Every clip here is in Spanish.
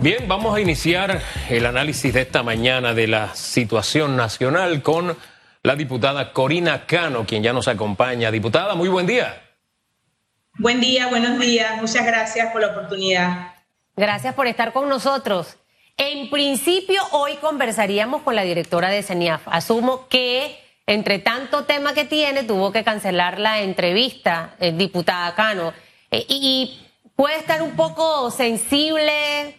Bien, vamos a iniciar el análisis de esta mañana de la situación nacional con la diputada Corina Cano, quien ya nos acompaña. Diputada, muy buen día. Buen día, buenos días. Muchas gracias por la oportunidad. Gracias por estar con nosotros. En principio, hoy conversaríamos con la directora de CENIAF. Asumo que, entre tanto tema que tiene, tuvo que cancelar la entrevista, eh, diputada Cano. Eh, y puede estar un poco sensible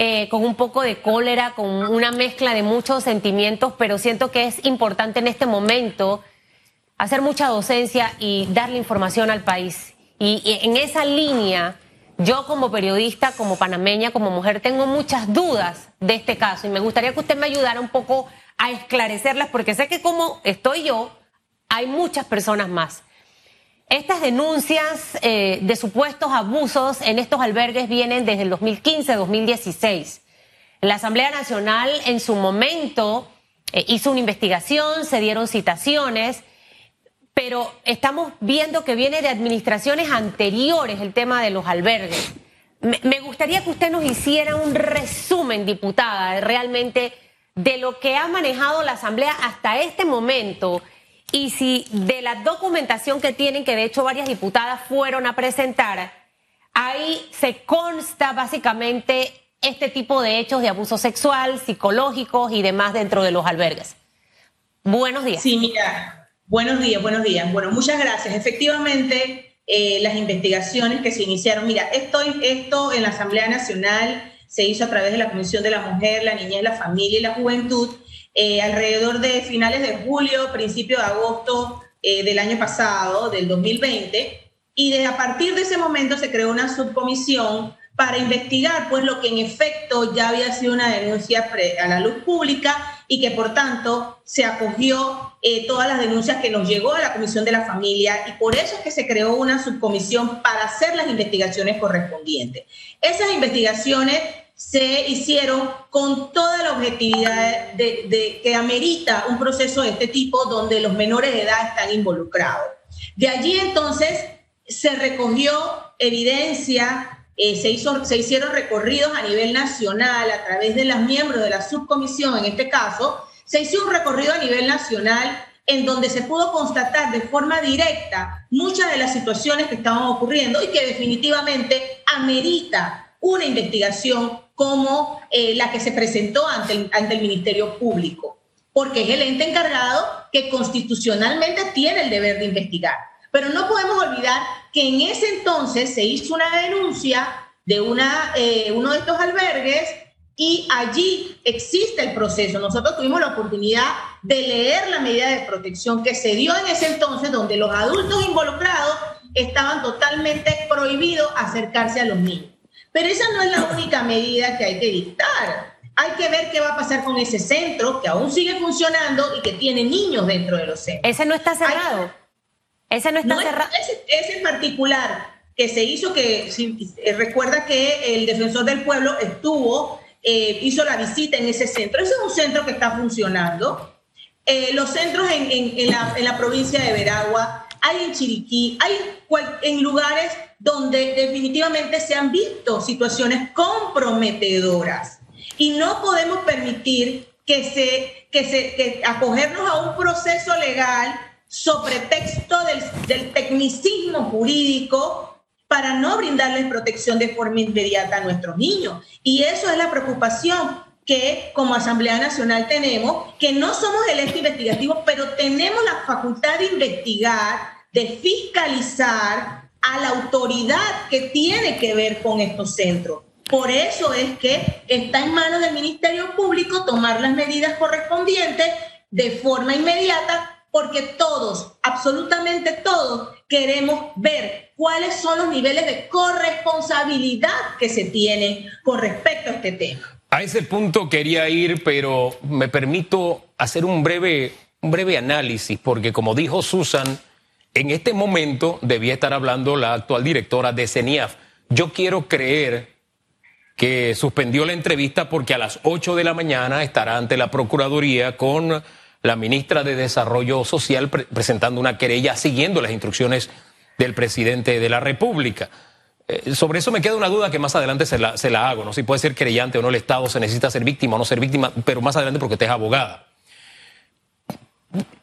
eh, con un poco de cólera, con una mezcla de muchos sentimientos, pero siento que es importante en este momento hacer mucha docencia y darle información al país. Y, y en esa línea, yo como periodista, como panameña, como mujer, tengo muchas dudas de este caso y me gustaría que usted me ayudara un poco a esclarecerlas, porque sé que como estoy yo, hay muchas personas más. Estas denuncias eh, de supuestos abusos en estos albergues vienen desde el 2015-2016. La Asamblea Nacional en su momento eh, hizo una investigación, se dieron citaciones, pero estamos viendo que viene de administraciones anteriores el tema de los albergues. Me, me gustaría que usted nos hiciera un resumen, diputada, realmente de lo que ha manejado la Asamblea hasta este momento y si de la documentación que tienen, que de hecho varias diputadas fueron a presentar, ahí se consta básicamente este tipo de hechos de abuso sexual, psicológicos y demás dentro de los albergues. Buenos días. Sí, mira, buenos días, buenos días. Bueno, muchas gracias. Efectivamente, eh, las investigaciones que se iniciaron, mira, esto, esto en la Asamblea Nacional se hizo a través de la Comisión de la Mujer, la Niñez, la Familia y la Juventud, eh, alrededor de finales de julio, principio de agosto eh, del año pasado, del 2020, y de, a partir de ese momento se creó una subcomisión para investigar pues lo que en efecto ya había sido una denuncia a la luz pública y que por tanto se acogió eh, todas las denuncias que nos llegó a la Comisión de la Familia y por eso es que se creó una subcomisión para hacer las investigaciones correspondientes. Esas investigaciones se hicieron con toda la objetividad de, que amerita un proceso de este tipo donde los menores de edad están involucrados. De allí entonces se recogió evidencia, eh, se, hizo, se hicieron recorridos a nivel nacional a través de los miembros de la subcomisión, en este caso, se hizo un recorrido a nivel nacional en donde se pudo constatar de forma directa muchas de las situaciones que estaban ocurriendo y que definitivamente amerita una investigación como eh, la que se presentó ante el, ante el Ministerio Público, porque es el ente encargado que constitucionalmente tiene el deber de investigar. Pero no podemos olvidar que en ese entonces se hizo una denuncia de una, eh, uno de estos albergues y allí existe el proceso. Nosotros tuvimos la oportunidad de leer la medida de protección que se dio en ese entonces, donde los adultos involucrados estaban totalmente prohibidos acercarse a los niños. Pero esa no es la única medida que hay que dictar. Hay que ver qué va a pasar con ese centro que aún sigue funcionando y que tiene niños dentro de los centros. Ese no está cerrado. ese no está cerrado. Ese, en particular que se hizo, que eh, recuerda que el defensor del pueblo estuvo, eh, hizo la visita en ese centro. Ese es un centro que está funcionando. Eh, los centros en, en, la, en, la, provincia de Veragua, hay en Chiriquí, hay en lugares donde definitivamente se han visto situaciones comprometedoras y no podemos permitir que se, que se acogernos a un proceso legal sobre texto del, del tecnicismo jurídico para no brindarles protección de forma inmediata a nuestros niños. Y eso es la preocupación que como Asamblea Nacional tenemos, que no somos el ente investigativo, pero tenemos la facultad de investigar, de fiscalizar a la autoridad que tiene que ver con estos centros. Por eso es que está en manos del Ministerio Público tomar las medidas correspondientes de forma inmediata, porque todos, absolutamente todos, queremos ver cuáles son los niveles de corresponsabilidad que se tienen con respecto a este tema. A ese punto quería ir, pero me permito hacer un breve, un breve análisis, porque como dijo Susan, en este momento debía estar hablando la actual directora de CENIAF. Yo quiero creer que suspendió la entrevista porque a las 8 de la mañana estará ante la Procuraduría con la ministra de Desarrollo Social presentando una querella siguiendo las instrucciones del presidente de la República. eh, sobre eso me queda una duda que más adelante se la, se la hago, ¿no? Si puede ser creyente o no el Estado, se necesita ser víctima o no ser víctima, pero más adelante porque usted es abogada.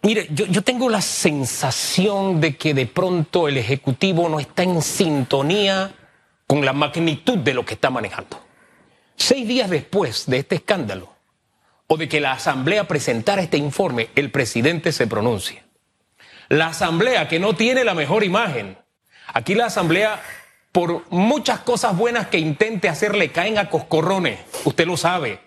Mire, yo, tengo la sensación de que de pronto el Ejecutivo no está en sintonía con la magnitud de lo que está manejando. Seis días después de este escándalo, o de que la Asamblea presentara este informe, el presidente se pronuncia. La Asamblea, que no tiene la mejor imagen. Aquí la Asamblea, por muchas cosas buenas que intente hacerle caen a coscorrones. Usted lo sabe.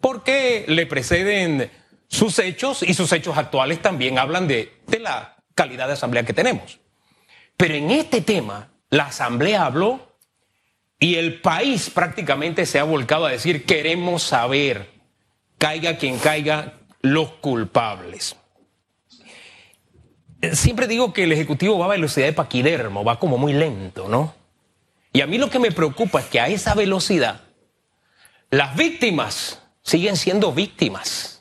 Porque le preceden sus hechos y sus hechos actuales también hablan de, la calidad de Asamblea que tenemos. Pero en este tema, la Asamblea habló y el país prácticamente se ha volcado a decir, queremos saber, caiga quien caiga, los culpables. Siempre digo que el Ejecutivo va a velocidad de paquidermo, va como muy lento, ¿no? Y a mí lo que me preocupa es que a esa velocidad las víctimas siguen siendo víctimas.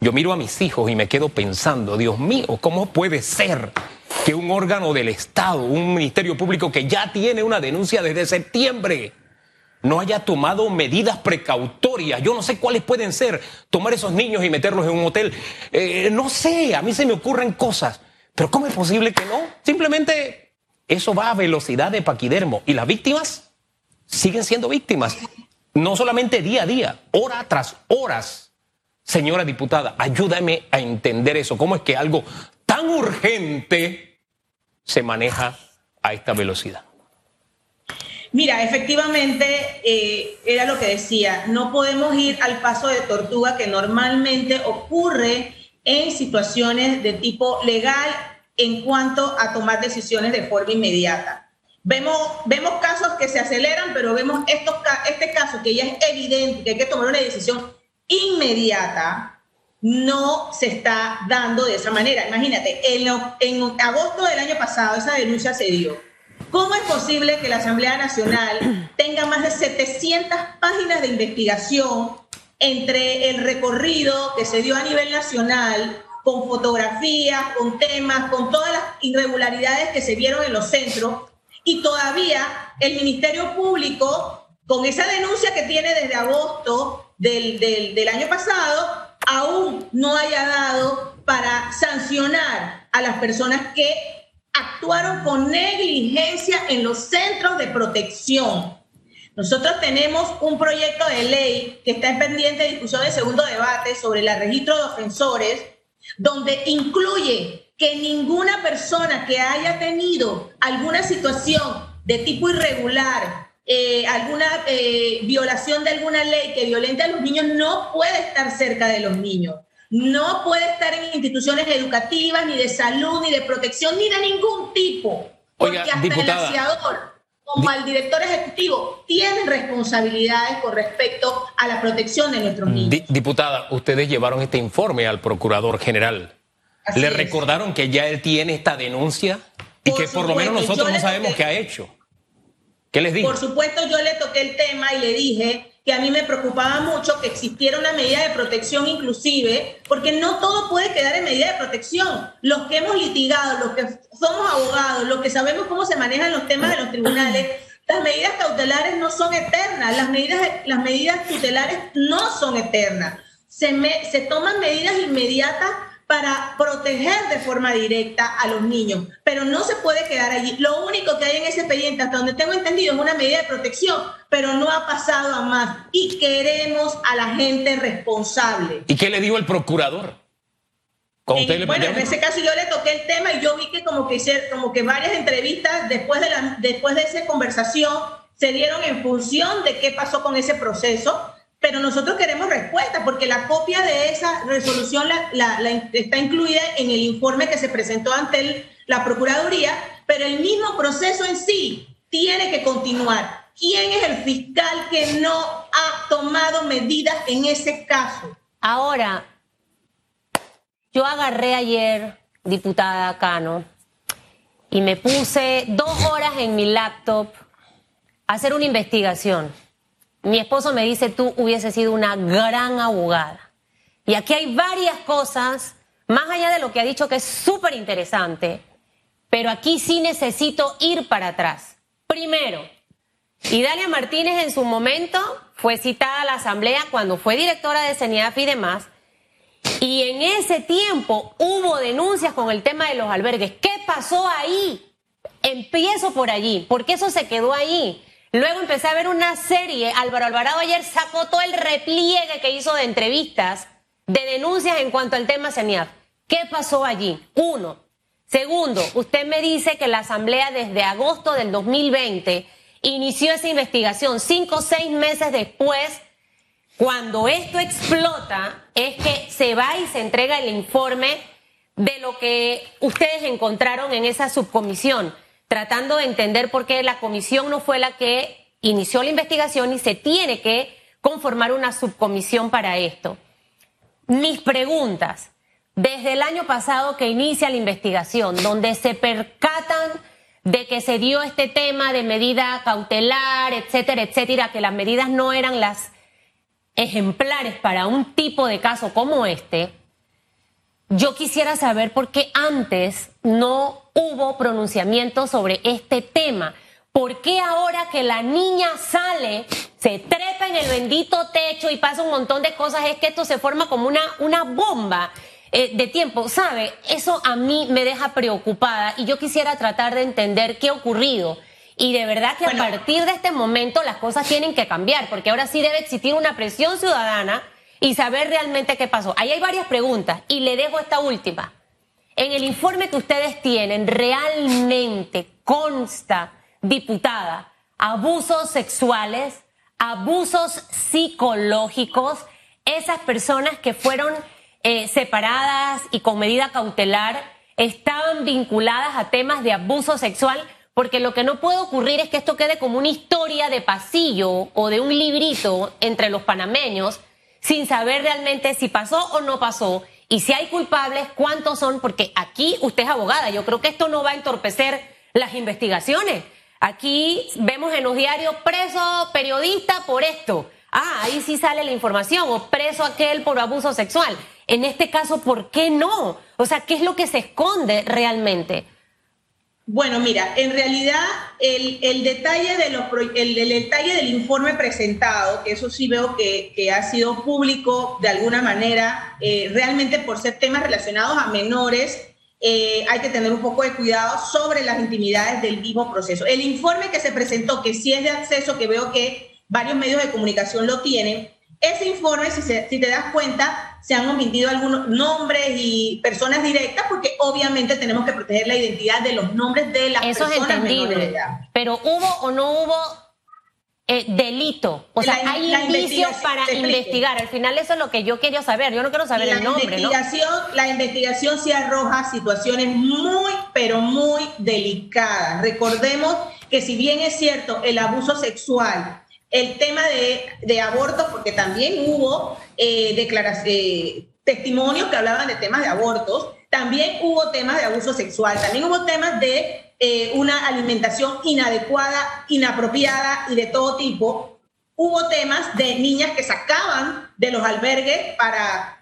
Yo miro a mis hijos y me quedo pensando, Dios mío, ¿cómo puede ser que un órgano del Estado, un ministerio público que ya tiene una denuncia desde septiembre, no haya tomado medidas precautorias. Yo no sé cuáles pueden ser. Tomar esos niños y meterlos en un hotel. Eh, no sé, a mí se me ocurren cosas. Pero ¿cómo es posible que no? Simplemente eso va a velocidad de paquidermo. Y las víctimas siguen siendo víctimas. No solamente día a día, hora tras horas. Señora diputada, ayúdame a entender eso. ¿Cómo es que algo tan urgente se maneja a esta velocidad? Mira, efectivamente, eh, era lo que decía, no podemos ir al paso de tortuga que normalmente ocurre en situaciones de tipo legal en cuanto a tomar decisiones de forma inmediata. Vemos, vemos casos que se aceleran, pero vemos estos, este caso que ya es evidente que hay que tomar una decisión inmediata, no se está dando de esa manera. Imagínate, en, en, agosto del año pasado esa denuncia se dio. ¿Cómo es posible que la Asamblea Nacional tenga más de 700 páginas de investigación entre el recorrido que se dio a nivel nacional, con fotografías, con temas, con todas las irregularidades que se vieron en los centros, y todavía el Ministerio Público, con esa denuncia que tiene desde agosto del, del, año pasado, aún no haya dado para sancionar a las personas que actuaron con negligencia en los centros de protección. Nosotros tenemos un proyecto de ley que está en pendiente de discusión de segundo debate sobre el registro de ofensores, donde incluye que ninguna persona que haya tenido alguna situación de tipo irregular eh, alguna eh, violación de alguna ley que violente a los niños no puede estar cerca de los niños. No puede estar en instituciones educativas, ni de salud, ni de protección, ni de ningún tipo. Porque hasta el aseador, como el director ejecutivo, tienen responsabilidades con respecto a la protección de nuestros niños. Diputada, ustedes llevaron este informe al procurador general. ¿Le recordaron que ya él tiene esta denuncia? Y que por lo menos nosotros no sabemos qué ha hecho. ¿Qué les Por supuesto, yo le toqué el tema y le dije que a mí me preocupaba mucho que existiera una medida de protección inclusive, porque no todo puede quedar en medida de protección. Los que hemos litigado, los que somos abogados, los que sabemos cómo se manejan los temas de los tribunales, las medidas cautelares no son eternas, las medidas, las medidas tutelares no son eternas. Se toman medidas inmediatas para proteger de forma directa a los niños, pero no se puede quedar allí. Lo único que hay en ese expediente, hasta donde tengo entendido, es una medida de protección, pero no ha pasado a más. Y queremos a la gente responsable. ¿Y qué le dijo el procurador? bueno, en ese caso yo le toqué el tema y yo vi que como que, como que varias entrevistas después de, la, después de esa conversación se dieron en función de qué pasó con ese proceso pero nosotros queremos respuesta porque la copia de esa resolución está incluida en el informe que se presentó ante la Procuraduría, pero el mismo proceso en sí tiene que continuar. ¿Quién es el fiscal que no ha tomado medidas en ese caso? Ahora, yo agarré ayer, diputada Cano, y me puse dos horas en mi laptop a hacer una investigación mi esposo me dice, tú hubieses sido una gran abogada. Y aquí hay varias cosas, más allá de lo que ha dicho, que es súper interesante, pero aquí sí necesito ir para atrás. Primero, Y Dalia Martínez en su momento fue citada a la asamblea cuando fue directora de CENIAF y demás. Y en ese tiempo hubo denuncias con el tema de los albergues. ¿Qué pasó ahí? Empiezo por allí. ¿Por qué eso se quedó ahí? Luego empecé a ver una serie. Álvaro Alvarado ayer sacó todo el repliegue que hizo de entrevistas, de denuncias en cuanto al tema CENIAF. ¿Qué pasó allí? Uno. Segundo, usted me dice que la Asamblea desde agosto del 2020 inició esa investigación. Cinco o seis meses después, cuando esto explota, es que se va y se entrega el informe de lo que ustedes encontraron en esa subcomisión, tratando de entender por qué la comisión no fue la que inició la investigación y se tiene que conformar una subcomisión para esto. Mis preguntas, desde el año pasado que inicia la investigación, donde se percatan de que se dio este tema de medida cautelar, etcétera, etcétera, que las medidas no eran las ejemplares para un tipo de caso como este, yo quisiera saber por qué antes no hubo pronunciamiento sobre este tema. ¿Por qué ahora que la niña sale, se trepa en el bendito techo y pasa un montón de cosas, es que esto se forma como una, una bomba? Eh, de tiempo, ¿sabe? Eso a mí me deja preocupada y yo quisiera tratar de entender qué ha ocurrido. Y de verdad que a partir de este momento las cosas tienen que cambiar, porque ahora sí debe existir una presión ciudadana y saber realmente qué pasó. Ahí hay varias preguntas y le dejo esta última. En el informe que ustedes tienen, realmente consta, diputada, abusos sexuales, abusos psicológicos, esas personas que fueron eh, separadas y con medida cautelar estaban vinculadas a temas de abuso sexual, porque lo que no puede ocurrir es que esto quede como una historia de pasillo o de un librito entre los panameños, sin saber realmente si pasó o no pasó, y si hay culpables, cuántos son, porque aquí usted es abogada, yo creo que esto no va a entorpecer las investigaciones. Aquí vemos en los diarios preso periodista por esto. Ah, ahí sí sale la información, o preso aquel por abuso sexual. En este caso, ¿por qué no? O sea, ¿qué es lo que se esconde realmente? Bueno, mira, en realidad el, detalle, de los, el, detalle del informe presentado, que eso sí veo que, ha sido público de alguna manera, eh, realmente por ser temas relacionados a menores, eh, hay que tener un poco de cuidado sobre las intimidades del mismo proceso. El informe que se presentó, que sí es de acceso, que veo que varios medios de comunicación lo tienen, ese informe, si, si te das cuenta, se han omitido algunos nombres y personas directas porque obviamente tenemos que proteger la identidad de los nombres de las Eso personas. Eso es entendible. Pero hubo o no hubo eh, delito. O sea, hay indicios para investigar. Al final eso es lo que yo quería saber. Yo no quiero saber el nombre. Investigación, La investigación sí arroja situaciones muy, pero muy delicadas. Recordemos que si bien es cierto el abuso sexual el tema de, de abortos, porque también hubo eh, eh, testimonios que hablaban de temas de abortos, también hubo temas de abuso sexual, también hubo temas de eh, una alimentación inadecuada, inapropiada y de todo tipo. Hubo temas de niñas que sacaban de los albergues para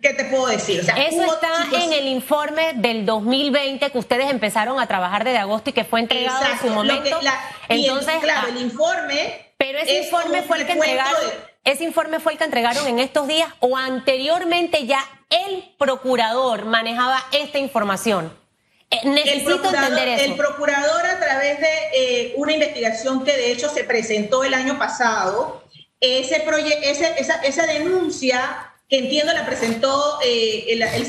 ¿Qué te puedo decir? Eso está en el informe del 2020 que ustedes empezaron a trabajar desde agosto y que fue entregado en su momento. Entonces, claro, ah, el informe. Pero ese informe fue el que entregaron. Ese informe fue el que entregaron en estos días o anteriormente ya el procurador manejaba esta información. Eh, necesito entender eso. El procurador a través de eh, una investigación que de hecho se presentó el año pasado, ese, ese esa, esa denuncia que entiendo la presentó eh, el, el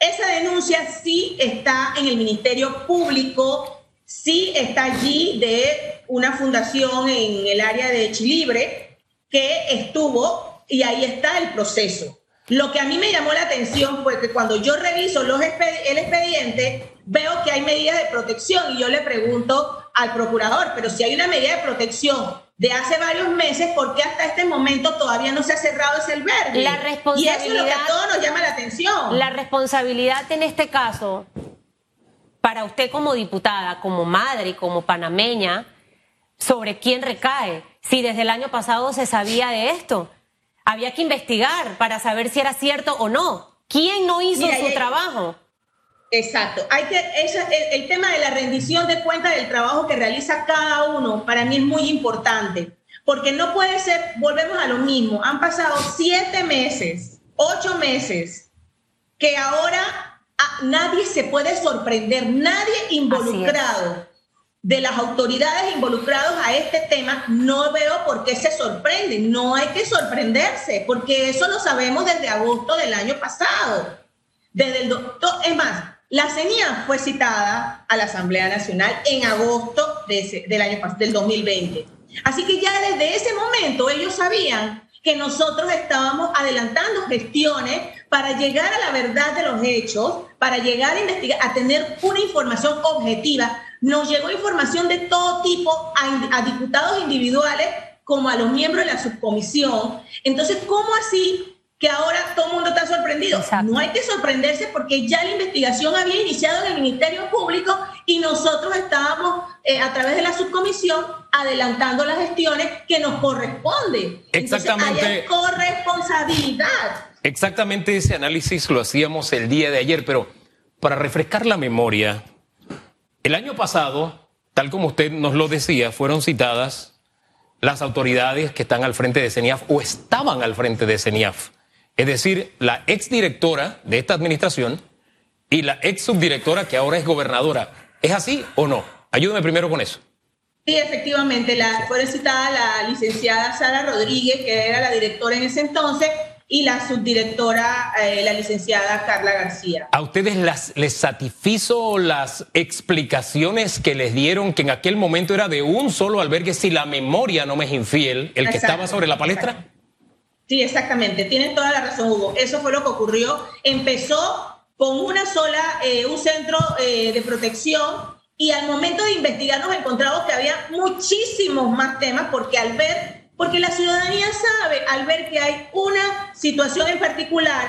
esa denuncia sí está en el Ministerio Público, sí está allí de una fundación en el área de Chilibre que estuvo y ahí está el proceso. Lo que a mí me llamó la atención fue que cuando yo reviso los el expediente, veo que hay medidas de protección y yo le pregunto al procurador, pero si hay una medida de protección de hace varios meses, ¿por qué hasta este momento todavía no se ha cerrado ese albergue? La responsabilidad, y eso es lo que a todos nos llama la atención. La responsabilidad en este caso, para usted como diputada, como madre, como panameña, sobre quién recae. Si desde el año pasado se sabía de esto, había que investigar para saber si era cierto o no. ¿Quién no hizo su trabajo? Exacto. Hay que, el, el, tema de la rendición de cuenta del trabajo que realiza cada uno para mí es muy importante, porque no puede ser, volvemos a lo mismo, han pasado siete meses, ocho meses, que ahora ah, nadie se puede sorprender, nadie involucrado de las autoridades involucradas a este tema, no veo por qué se sorprenden. No hay que sorprenderse, porque eso lo sabemos desde agosto del año pasado. Desde el es más, la CENIA fue citada a la Asamblea Nacional en agosto de del año del 2020. Así que ya desde ese momento ellos sabían que nosotros estábamos adelantando gestiones para llegar a la verdad de los hechos, para llegar a investigar, a tener una información objetiva. Nos llegó información de todo tipo a diputados individuales como a los miembros de la subcomisión. Entonces, ¿cómo así que ahora todo el mundo está sorprendido. No hay que sorprenderse porque ya la investigación había iniciado en el Ministerio Público y nosotros estábamos eh, a través de la subcomisión adelantando las gestiones que nos corresponden. Exactamente. hay corresponsabilidad. Exactamente ese análisis lo hacíamos el día de ayer, pero para refrescar la memoria, el año pasado, tal como usted nos lo decía, fueron citadas las autoridades que están al frente de CENIAF o estaban al frente de CENIAF es decir, la exdirectora de esta administración y la ex subdirectora que ahora es gobernadora. ¿Es así o no? Ayúdame primero con eso. Sí, efectivamente, la, fue citada la licenciada Sara Rodríguez, que era la directora en ese entonces, y la subdirectora, eh, la licenciada Carla García. ¿A ustedes las, les satisfizo las explicaciones que les dieron que en aquel momento era de un solo albergue, si la memoria no me es infiel, el que estaba sobre la palestra? Sí, exactamente. Tienen toda la razón, Hugo. Eso fue lo que ocurrió. Empezó con una sola, eh, un centro eh, de protección y al momento de investigar nos encontramos que había muchísimos más temas porque al ver, porque la ciudadanía sabe, al ver que hay una situación en particular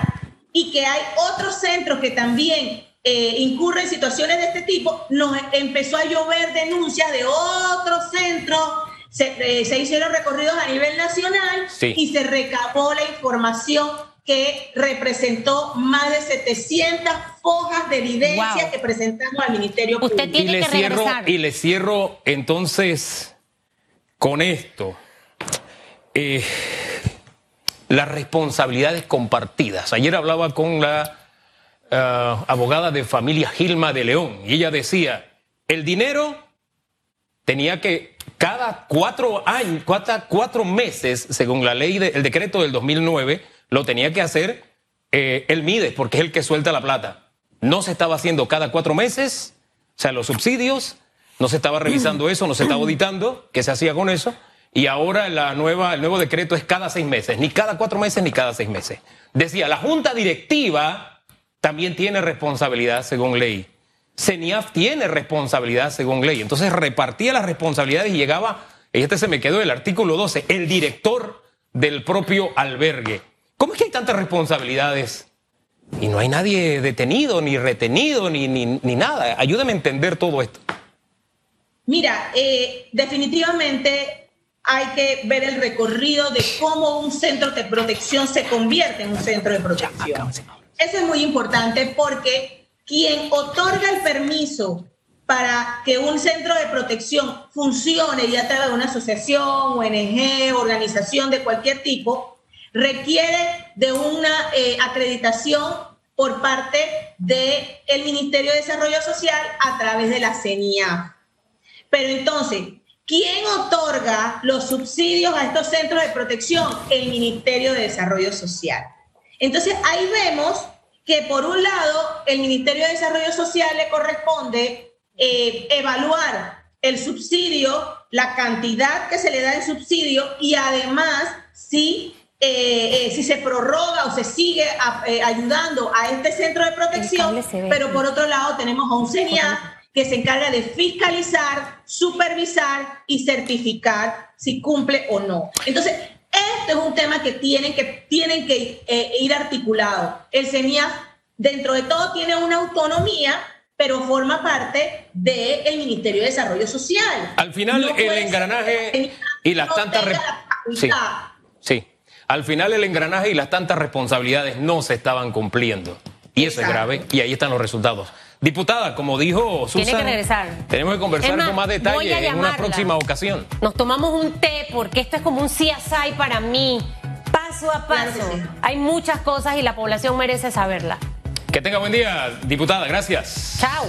y que hay otros centros que también eh, incurren en situaciones de este tipo, nos empezó a llover denuncias de otros centros se, se hicieron recorridos a nivel nacional y se recabó la información que representó más de 700 fojas de evidencia que presentamos al Ministerio Público. Tiene y le que cierro, Y le cierro entonces con esto. Eh, las responsabilidades compartidas. Ayer hablaba con la eh, abogada de familia Gilma de León y ella decía, el dinero tenía que cada cuatro años, cuatro, meses, según la ley del decreto del 2009, lo tenía que hacer eh, el MIDES, porque es el que suelta la plata. No se estaba haciendo cada cuatro meses, o sea, los subsidios, no se estaba revisando eso, no se estaba auditando, qué se hacía con eso, y ahora la nueva, el nuevo decreto es cada seis meses, ni cada cuatro meses ni cada seis meses. Decía, la junta directiva también tiene responsabilidad según ley. CENIAF tiene responsabilidad según ley. Entonces repartía las responsabilidades y llegaba, y este se me quedó el artículo 12, el director del propio albergue. ¿Cómo es que hay tantas responsabilidades? Y no hay nadie detenido, ni retenido, ni, ni, nada. Ayúdame a entender todo esto. Mira, eh, definitivamente hay que ver el recorrido de cómo un centro de protección se convierte en un centro de protección. Eso es muy importante porque quien otorga el permiso para que un centro de protección funcione ya través de una asociación, ONG, organización de cualquier tipo, requiere de una eh, acreditación por parte del Ministerio de Desarrollo Social a través de la CENIA. Pero entonces, ¿quién otorga los subsidios a estos centros de protección? El Ministerio de Desarrollo Social. Entonces, ahí vemos que por un lado el Ministerio de Desarrollo Social le corresponde eh, evaluar el subsidio, la cantidad que se le da en subsidio y además si, eh, eh, si se prorroga o se sigue ayudando a este centro de protección, pero por otro lado tenemos a un CENIA que se encarga de fiscalizar, supervisar y certificar si cumple o no. Entonces, este es un tema que tienen que, tienen que eh, ir articulado. El CENIAF, dentro de todo, tiene una autonomía, pero forma parte del Ministerio de Desarrollo Social. Al final, el engranaje y las tantas... sí, sí. Al final, el engranaje y las tantas responsabilidades no se estaban cumpliendo. Y eso es grave, y ahí están los resultados. Diputada, como dijo Susan, Tiene que regresar. tenemos que conversar con más detalle en una próxima ocasión. Nos tomamos un té porque esto es como un CSI para mí, paso a Claro paso. sí. Hay muchas cosas y la población merece saberla. Que tenga buen día, diputada. Gracias. Chao.